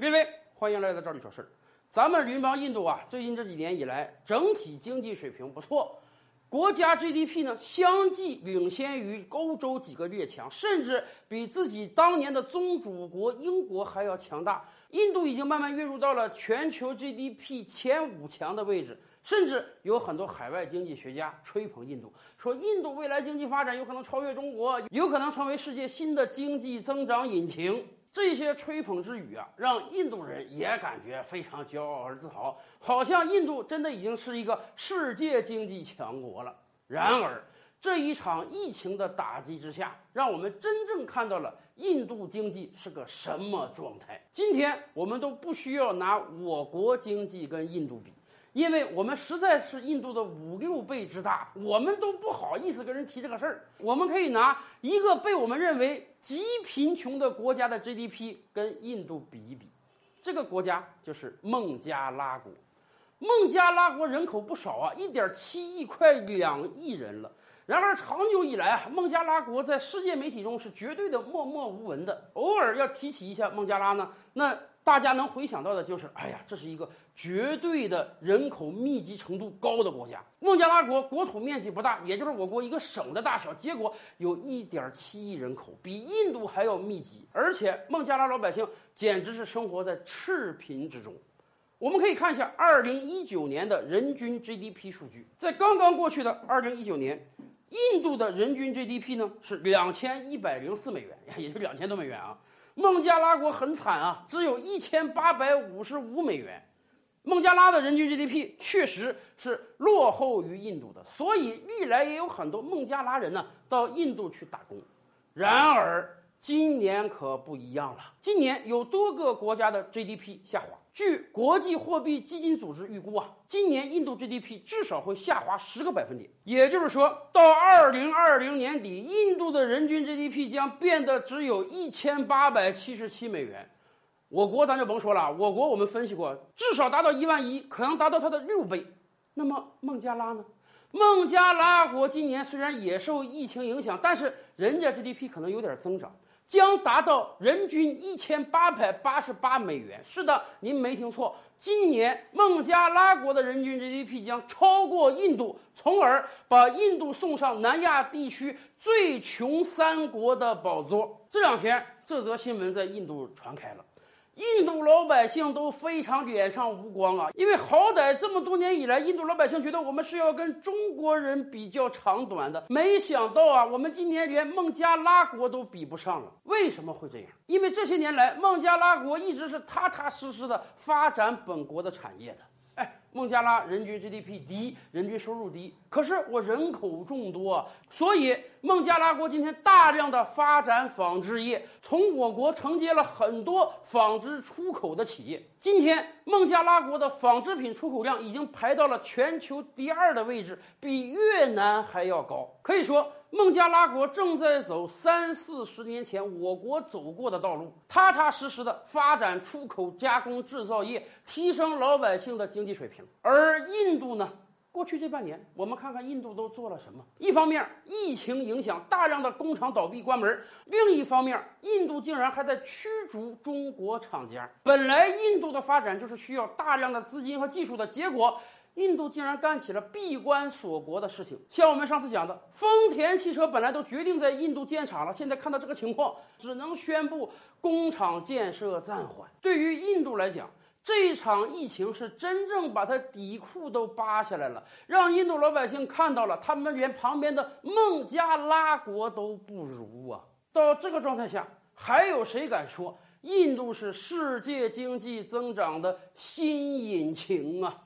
各位，欢迎来到这里说事儿。咱们邻邦印度啊，最近这几年以来，整体经济水平不错，国家 GDP 呢相继领先于欧洲几个列强，甚至比自己当年的宗主国英国还要强大。印度已经慢慢跃入到了全球 GDP 前五强的位置，甚至有很多海外经济学家吹捧印度，说印度未来经济发展有可能超越中国，有可能成为世界新的经济增长引擎。这些吹捧之语啊，让印度人也感觉非常骄傲而自豪，好像印度真的已经是一个世界经济强国了。然而，这一场疫情的打击之下，让我们真正看到了印度经济是个什么状态。今天我们都不需要拿我国经济跟印度比。因为我们实在是印度的五六倍之大，我们都不好意思跟人提这个事儿。我们可以拿一个被我们认为极贫穷的国家的 GDP 跟印度比一比，这个国家就是孟加拉国。孟加拉国人口不少啊，一点七亿，快两亿人了。然而长久以来啊，孟加拉国在世界媒体中是绝对的默默无闻的。偶尔要提起一下孟加拉呢，那。大家能回想到的就是，哎呀，这是一个绝对的人口密集程度高的国家。孟加拉国国土面积不大，也就是我国一个省的大小，结果有一点七亿人口，比印度还要密集。而且孟加拉老百姓简直是生活在赤贫之中。我们可以看一下二零一九年的人均 GDP 数据，在刚刚过去的二零一九年，印度的人均 GDP 呢是两千一百零四美元，也就两千多美元啊。孟加拉国很惨啊，只有一千八百五十五美元。孟加拉的人均 GDP 确实是落后于印度的，所以历来也有很多孟加拉人呢到印度去打工。然而今年可不一样了，今年有多个国家的 GDP 下滑。据国际货币基金组织预估啊，今年印度 GDP 至少会下滑十个百分点。也就是说，到二零二零年底，印度的人均 GDP 将变得只有一千八百七十七美元。我国咱就甭说了，我国我们分析过，至少达到一万一，可能达到它的六倍。那么孟加拉呢？孟加拉国今年虽然也受疫情影响，但是人家 GDP 可能有点增长。将达到人均一千八百八十八美元。是的，您没听错，今年孟加拉国的人均 GDP 将超过印度，从而把印度送上南亚地区最穷三国的宝座。这两天，这则新闻在印度传开了。印度老百姓都非常脸上无光啊，因为好歹这么多年以来，印度老百姓觉得我们是要跟中国人比较长短的，没想到啊，我们今年连孟加拉国都比不上了。为什么会这样？因为这些年来，孟加拉国一直是踏踏实实的发展本国的产业的。孟加拉人均 GDP 低，人均收入低，可是我人口众多，所以孟加拉国今天大量的发展纺织业，从我国承接了很多纺织出口的企业。今天孟加拉国的纺织品出口量已经排到了全球第二的位置，比越南还要高。可以说。孟加拉国正在走三四十年前我国走过的道路，踏踏实实的发展出口加工制造业，提升老百姓的经济水平。而印度呢，过去这半年，我们看看印度都做了什么？一方面，疫情影响大量的工厂倒闭关门；另一方面，印度竟然还在驱逐中国厂家。本来印度的发展就是需要大量的资金和技术的，结果。印度竟然干起了闭关锁国的事情，像我们上次讲的，丰田汽车本来都决定在印度建厂了，现在看到这个情况，只能宣布工厂建设暂缓。对于印度来讲，这场疫情是真正把它底裤都扒下来了，让印度老百姓看到了他们连旁边的孟加拉国都不如啊！到这个状态下，还有谁敢说印度是世界经济增长的新引擎啊？